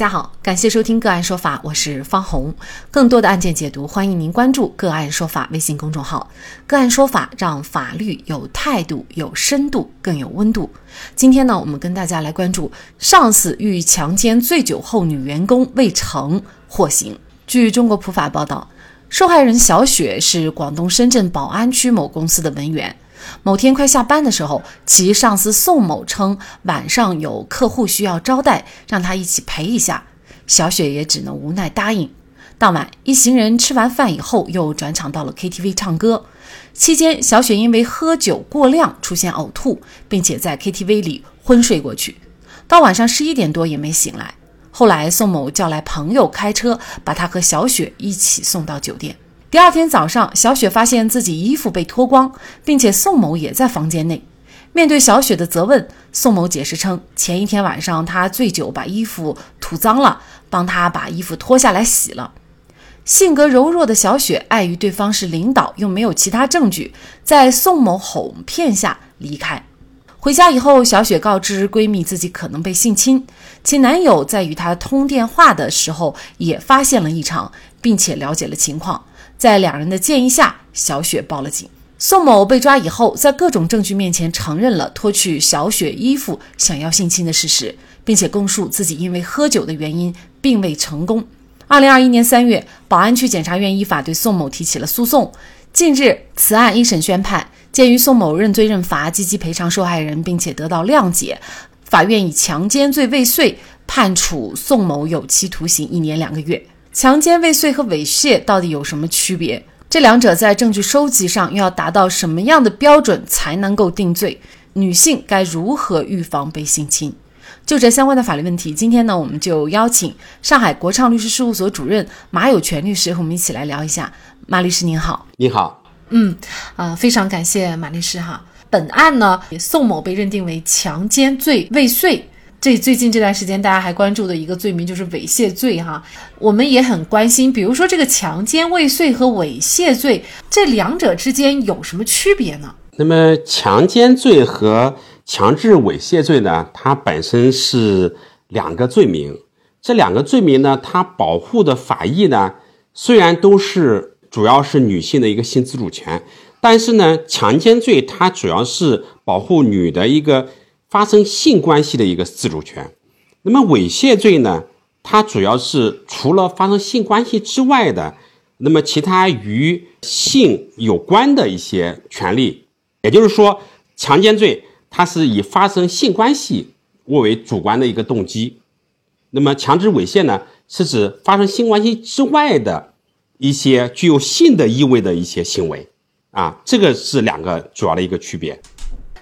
大家好，感谢收听个案说法，我是方红。更多的案件解读，欢迎您关注个案说法微信公众号。个案说法让法律有态度、有深度、更有温度。今天呢，我们跟大家来关注上司欲强奸醉酒后女员工未成获刑。据中国普法报道，受害人小雪是广东深圳宝安区某公司的文员。某天快下班的时候，其上司宋某称晚上有客户需要招待，让他一起陪一下。小雪也只能无奈答应。当晚，一行人吃完饭以后，又转场到了 KTV 唱歌。期间，小雪因为喝酒过量出现呕吐，并且在 KTV 里昏睡过去，到晚上十一点多也没醒来。后来，宋某叫来朋友开车，把她和小雪一起送到酒店。第二天早上，小雪发现自己衣服被脱光，并且宋某也在房间内。面对小雪的责问，宋某解释称，前一天晚上他醉酒把衣服吐脏了，帮他把衣服脱下来洗了。性格柔弱的小雪碍于对方是领导，又没有其他证据，在宋某哄骗下离开。回家以后，小雪告知闺蜜自己可能被性侵，其男友在与她通电话的时候也发现了异常，并且了解了情况。在两人的建议下，小雪报了警。宋某被抓以后，在各种证据面前承认了脱去小雪衣服想要性侵的事实，并且供述自己因为喝酒的原因并未成功。二零二一年三月，宝安区检察院依法对宋某提起了诉讼。近日，此案一审宣判，鉴于宋某认罪认罚，积极赔偿受害人，并且得到谅解，法院以强奸罪未遂判处宋某有期徒刑一年两个月。强奸未遂和猥亵到底有什么区别？这两者在证据收集上又要达到什么样的标准才能够定罪？女性该如何预防被性侵？就这相关的法律问题，今天呢，我们就邀请上海国畅律师事务所主任马有权律师和我们一起来聊一下。马律师您好，您好，嗯，啊，非常感谢马律师哈。本案呢，宋某被认定为强奸罪未遂。这最近这段时间，大家还关注的一个罪名就是猥亵罪哈，我们也很关心。比如说，这个强奸未遂和猥亵罪这两者之间有什么区别呢？那么，强奸罪和强制猥亵罪呢，它本身是两个罪名。这两个罪名呢，它保护的法益呢，虽然都是主要是女性的一个性自主权，但是呢，强奸罪它主要是保护女的一个。发生性关系的一个自主权，那么猥亵罪呢？它主要是除了发生性关系之外的，那么其他与性有关的一些权利。也就是说，强奸罪它是以发生性关系作为主观的一个动机，那么强制猥亵呢，是指发生性关系之外的一些具有性的意味的一些行为啊，这个是两个主要的一个区别。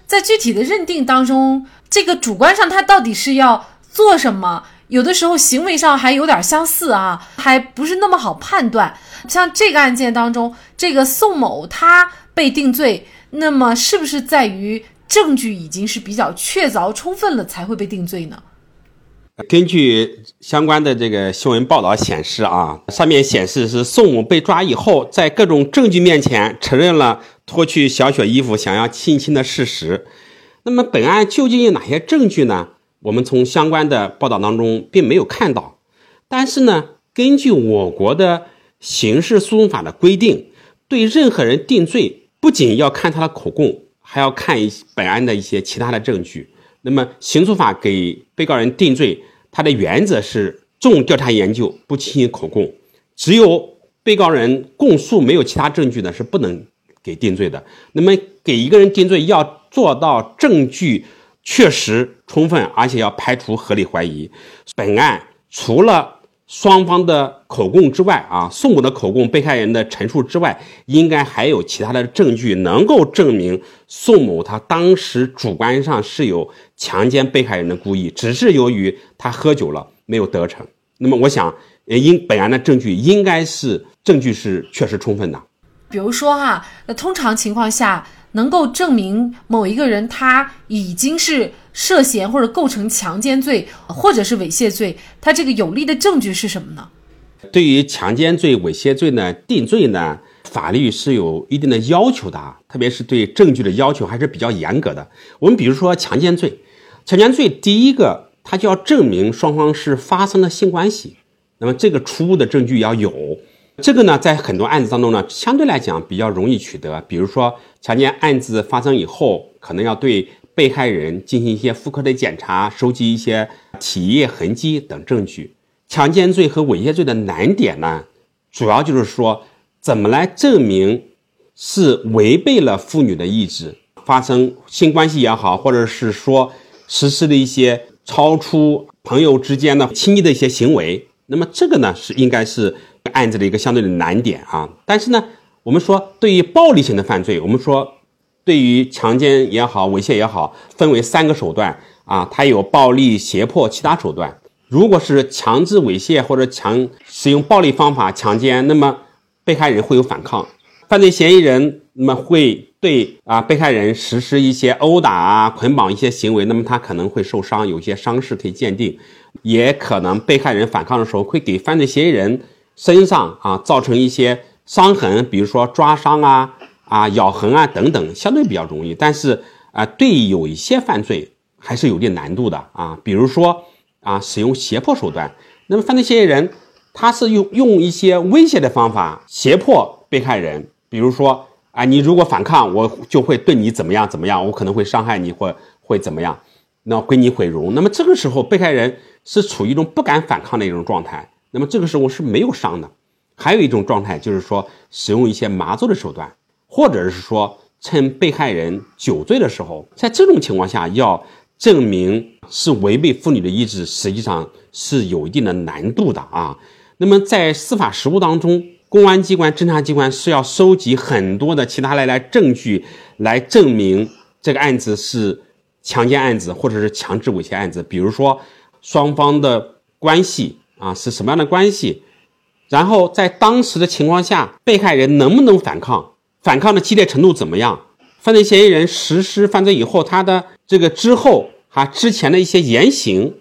在具体的认定当中，这个主观上他到底是要做什么？有的时候行为上还有点相似啊，还不是那么好判断。像这个案件当中，这个宋某他被定罪，那么是不是在于证据已经是比较确凿充分了才会被定罪呢？根据相关的这个新闻报道显示啊，上面显示是宋某被抓以后，在各种证据面前承认了。脱去小雪衣服想要性侵的事实，那么本案究竟有哪些证据呢？我们从相关的报道当中并没有看到。但是呢，根据我国的刑事诉讼法的规定，对任何人定罪，不仅要看他的口供，还要看一本案的一些其他的证据。那么刑诉法给被告人定罪，它的原则是重调查研究，不轻易口供。只有被告人供述没有其他证据呢，是不能。给定罪的，那么给一个人定罪要做到证据确实充分，而且要排除合理怀疑。本案除了双方的口供之外，啊，宋某的口供、被害人的陈述之外，应该还有其他的证据能够证明宋某他当时主观上是有强奸被害人的故意，只是由于他喝酒了没有得逞。那么我想，应本案的证据应该是证据是确实充分的。比如说哈，那通常情况下能够证明某一个人他已经是涉嫌或者构成强奸罪或者是猥亵罪，他这个有力的证据是什么呢？对于强奸罪、猥亵罪呢，定罪呢，法律是有一定的要求的啊，特别是对证据的要求还是比较严格的。我们比如说强奸罪，强奸罪第一个他就要证明双方是发生了性关系。那么这个初步的证据要有，这个呢，在很多案子当中呢，相对来讲比较容易取得。比如说强奸案子发生以后，可能要对被害人进行一些妇科的检查，收集一些体液痕迹等证据。强奸罪和猥亵罪的难点呢，主要就是说怎么来证明是违背了妇女的意志发生性关系也好，或者是说实施了一些超出朋友之间的亲密的一些行为。那么这个呢是应该是案子的一个相对的难点啊。但是呢，我们说对于暴力型的犯罪，我们说对于强奸也好、猥亵也好，分为三个手段啊，它有暴力、胁迫、其他手段。如果是强制猥亵或者强使用暴力方法强奸，那么被害人会有反抗，犯罪嫌疑人那么会对啊被害人实施一些殴打啊、捆绑一些行为，那么他可能会受伤，有些伤势可以鉴定。也可能被害人反抗的时候，会给犯罪嫌疑人身上啊造成一些伤痕，比如说抓伤啊、啊咬痕啊等等，相对比较容易。但是啊，对有一些犯罪还是有点难度的啊，比如说啊，使用胁迫手段。那么犯罪嫌疑人他是用用一些威胁的方法胁迫被害人，比如说啊，你如果反抗，我就会对你怎么样怎么样，我可能会伤害你或会怎么样，那归你毁容。那么这个时候被害人。是处于一种不敢反抗的一种状态，那么这个时候是没有伤的。还有一种状态就是说，使用一些麻醉的手段，或者是说趁被害人酒醉的时候，在这种情况下要证明是违背妇女的意志，实际上是有一定的难度的啊。那么在司法实务当中，公安机关、侦查机关是要收集很多的其他类来证据，来证明这个案子是强奸案子或者是强制猥亵案子，比如说。双方的关系啊是什么样的关系？然后在当时的情况下，被害人能不能反抗？反抗的激烈程度怎么样？犯罪嫌疑人实施犯罪以后，他的这个之后哈之前的一些言行，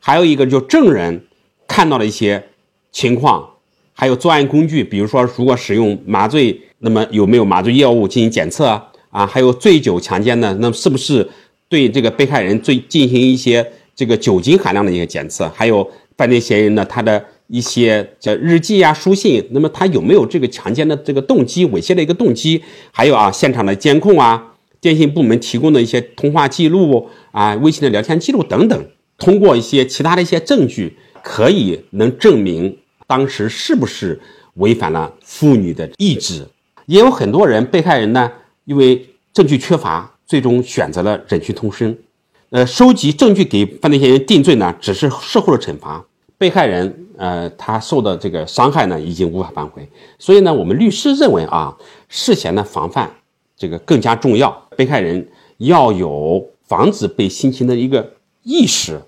还有一个就证人看到的一些情况，还有作案工具，比如说如果使用麻醉，那么有没有麻醉药物进行检测啊？还有醉酒强奸的，那是不是对这个被害人最进行一些？这个酒精含量的一些检测，还有犯罪嫌疑人呢他的一些叫日记啊、书信，那么他有没有这个强奸的这个动机、猥亵的一个动机？还有啊，现场的监控啊，电信部门提供的一些通话记录啊、微信的聊天记录等等，通过一些其他的一些证据，可以能证明当时是不是违反了妇女的意志。也有很多人被害人呢，因为证据缺乏，最终选择了忍气吞声。呃，收集证据给犯罪嫌疑人定罪呢，只是事后的惩罚。被害人，呃，他受的这个伤害呢，已经无法挽回。所以呢，我们律师认为啊，事前的防范这个更加重要。被害人要有防止被性侵的一个意识。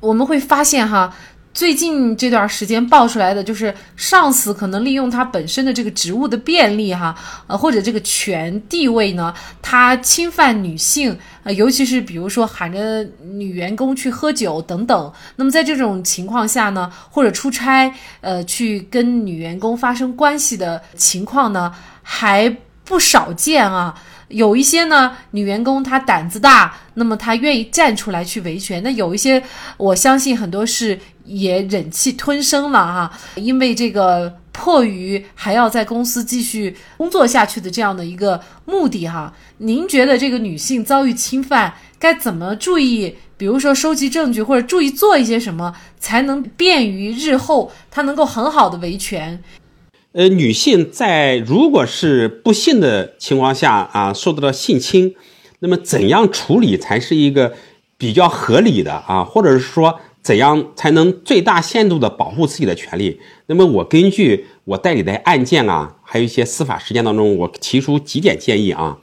我们会发现哈。最近这段时间爆出来的，就是上司可能利用他本身的这个职务的便利，哈，呃，或者这个权地位呢，他侵犯女性，呃，尤其是比如说喊着女员工去喝酒等等。那么在这种情况下呢，或者出差，呃，去跟女员工发生关系的情况呢，还不少见啊。有一些呢，女员工她胆子大，那么她愿意站出来去维权。那有一些，我相信很多是也忍气吞声了哈，因为这个迫于还要在公司继续工作下去的这样的一个目的哈。您觉得这个女性遭遇侵犯该怎么注意？比如说收集证据，或者注意做一些什么，才能便于日后她能够很好的维权？呃，女性在如果是不幸的情况下啊，受到了性侵，那么怎样处理才是一个比较合理的啊？或者是说怎样才能最大限度的保护自己的权利？那么我根据我代理的案件啊，还有一些司法实践当中，我提出几点建议啊。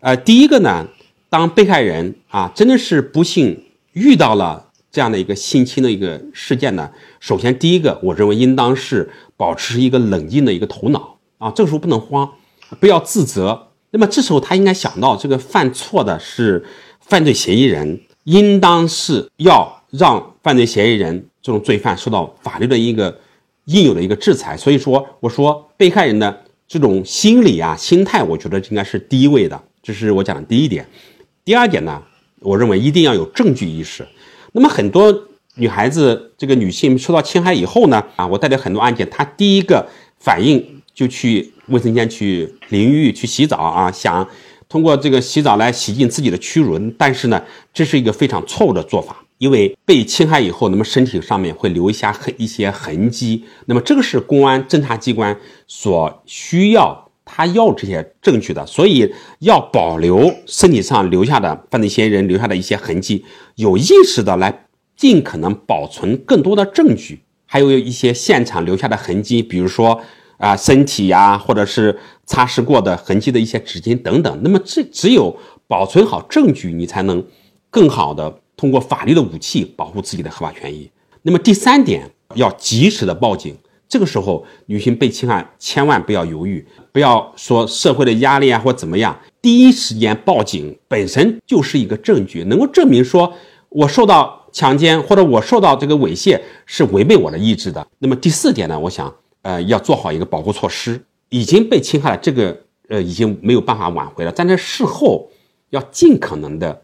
呃，第一个呢，当被害人啊真的是不幸遇到了这样的一个性侵的一个事件呢，首先第一个，我认为应当是。保持一个冷静的一个头脑啊，这个时候不能慌，不要自责。那么这时候他应该想到，这个犯错的是犯罪嫌疑人，应当是要让犯罪嫌疑人这种罪犯受到法律的一个应有的一个制裁。所以说，我说被害人的这种心理啊、心态，我觉得应该是第一位的。这是我讲的第一点。第二点呢，我认为一定要有证据意识。那么很多女孩子这个女性受到侵害以后呢，啊，我带的很多案件，她第一个反应就去卫生间去淋浴去洗澡啊，想通过这个洗澡来洗净自己的屈辱，但是呢，这是一个非常错误的做法，因为被侵害以后，那么身体上面会留下痕一些痕迹，那么这个是公安侦查机关所需要，他要这些证据的，所以要保留身体上留下的犯罪嫌疑人留下的一些痕迹，有意识的来。尽可能保存更多的证据，还有一些现场留下的痕迹，比如说啊身体呀，或者是擦拭过的痕迹的一些纸巾等等。那么这只有保存好证据，你才能更好的通过法律的武器保护自己的合法权益。那么第三点，要及时的报警。这个时候，女性被侵害，千万不要犹豫，不要说社会的压力啊或怎么样，第一时间报警本身就是一个证据，能够证明说我受到。强奸或者我受到这个猥亵是违背我的意志的。那么第四点呢？我想，呃，要做好一个保护措施。已经被侵害了，这个呃已经没有办法挽回了。但是事后要尽可能的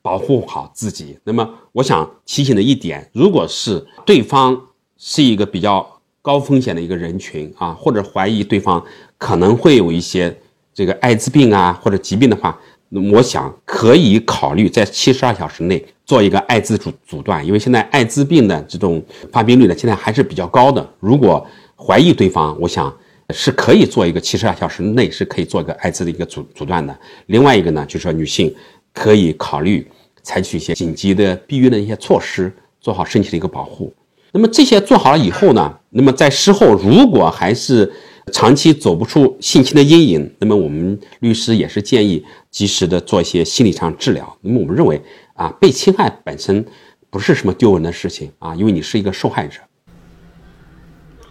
保护好自己。那么我想提醒的一点，如果是对方是一个比较高风险的一个人群啊，或者怀疑对方可能会有一些这个艾滋病啊或者疾病的话。那我想可以考虑在七十二小时内做一个艾滋阻阻断，因为现在艾滋病的这种发病率呢，现在还是比较高的。如果怀疑对方，我想是可以做一个七十二小时内是可以做一个艾滋的一个阻阻断的。另外一个呢，就是说女性可以考虑采取一些紧急的避孕的一些措施，做好身体的一个保护。那么这些做好了以后呢，那么在事后如果还是长期走不出性侵的阴影，那么我们律师也是建议及时的做一些心理上治疗。那么我们认为啊，被侵害本身不是什么丢人的事情啊，因为你是一个受害者。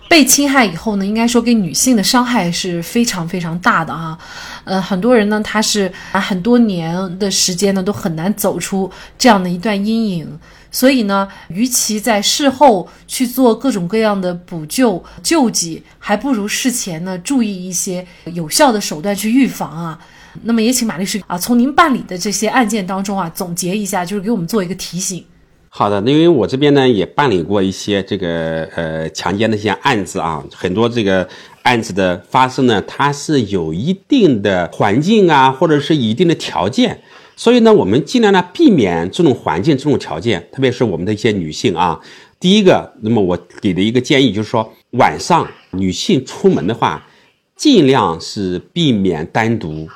被侵害以后呢，应该说给女性的伤害是非常非常大的啊。呃，很多人呢，他是啊很多年的时间呢，都很难走出这样的一段阴影。所以呢，与其在事后去做各种各样的补救救济，还不如事前呢注意一些有效的手段去预防啊。那么也请马律师啊，从您办理的这些案件当中啊，总结一下，就是给我们做一个提醒。好的，那因为我这边呢也办理过一些这个呃强奸的一些案子啊，很多这个案子的发生呢，它是有一定的环境啊，或者是一定的条件。所以呢，我们尽量呢避免这种环境、这种条件，特别是我们的一些女性啊。第一个，那么我给的一个建议就是说，晚上女性出门的话，尽量是避免单独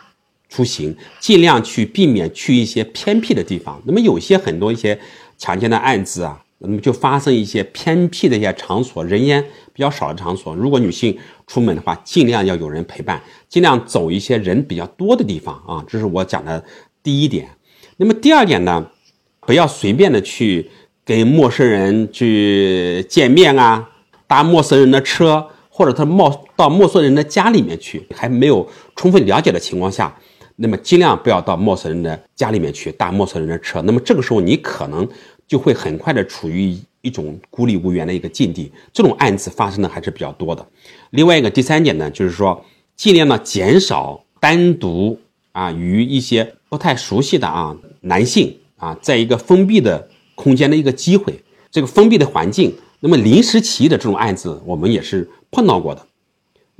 出行，尽量去避免去一些偏僻的地方。那么有些很多一些强奸的案子啊，那么就发生一些偏僻的一些场所，人烟比较少的场所。如果女性出门的话，尽量要有人陪伴，尽量走一些人比较多的地方啊。这是我讲的。第一点，那么第二点呢，不要随便的去跟陌生人去见面啊，搭陌生人的车，或者他冒到陌生人的家里面去，还没有充分了解的情况下，那么尽量不要到陌生人的家里面去搭陌生人的车。那么这个时候你可能就会很快的处于一种孤立无援的一个境地。这种案子发生的还是比较多的。另外一个第三点呢，就是说尽量呢减少单独。啊，与一些不太熟悉的啊男性啊，在一个封闭的空间的一个机会，这个封闭的环境，那么临时起意的这种案子，我们也是碰到过的。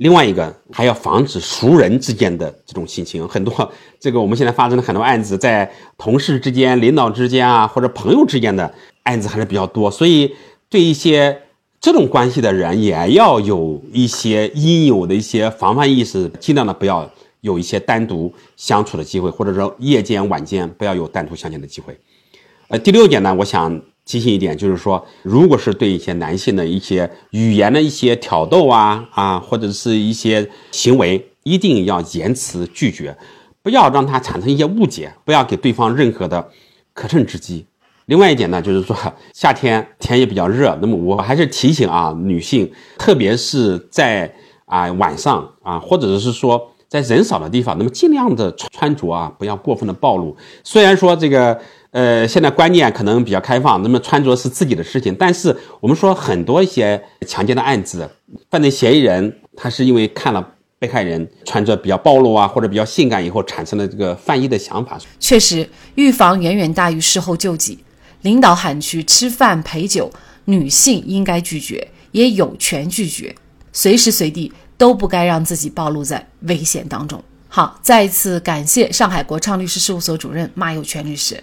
另外一个还要防止熟人之间的这种性侵，很多这个我们现在发生的很多案子，在同事之间、领导之间啊，或者朋友之间的案子还是比较多，所以对一些这种关系的人，也要有一些应有的一些防范意识，尽量的不要。有一些单独相处的机会，或者说夜间、晚间不要有单独相见的机会。呃，第六点呢，我想提醒一点，就是说，如果是对一些男性的一些语言的一些挑逗啊啊，或者是一些行为，一定要言辞拒绝，不要让他产生一些误解，不要给对方任何的可乘之机。另外一点呢，就是说夏天天也比较热，那么我还是提醒啊，女性，特别是在啊晚上啊，或者是说。在人少的地方，那么尽量的穿着啊，不要过分的暴露。虽然说这个，呃，现在观念可能比较开放，那么穿着是自己的事情，但是我们说很多一些强奸的案子，犯罪嫌疑人他是因为看了被害人穿着比较暴露啊，或者比较性感以后，产生了这个犯意的想法。确实，预防远远大于事后救济。领导喊去吃饭陪酒，女性应该拒绝，也有权拒绝，随时随地都不该让自己暴露在危险当中。好，再一次感谢上海国畅律师事务所主任马有权律师。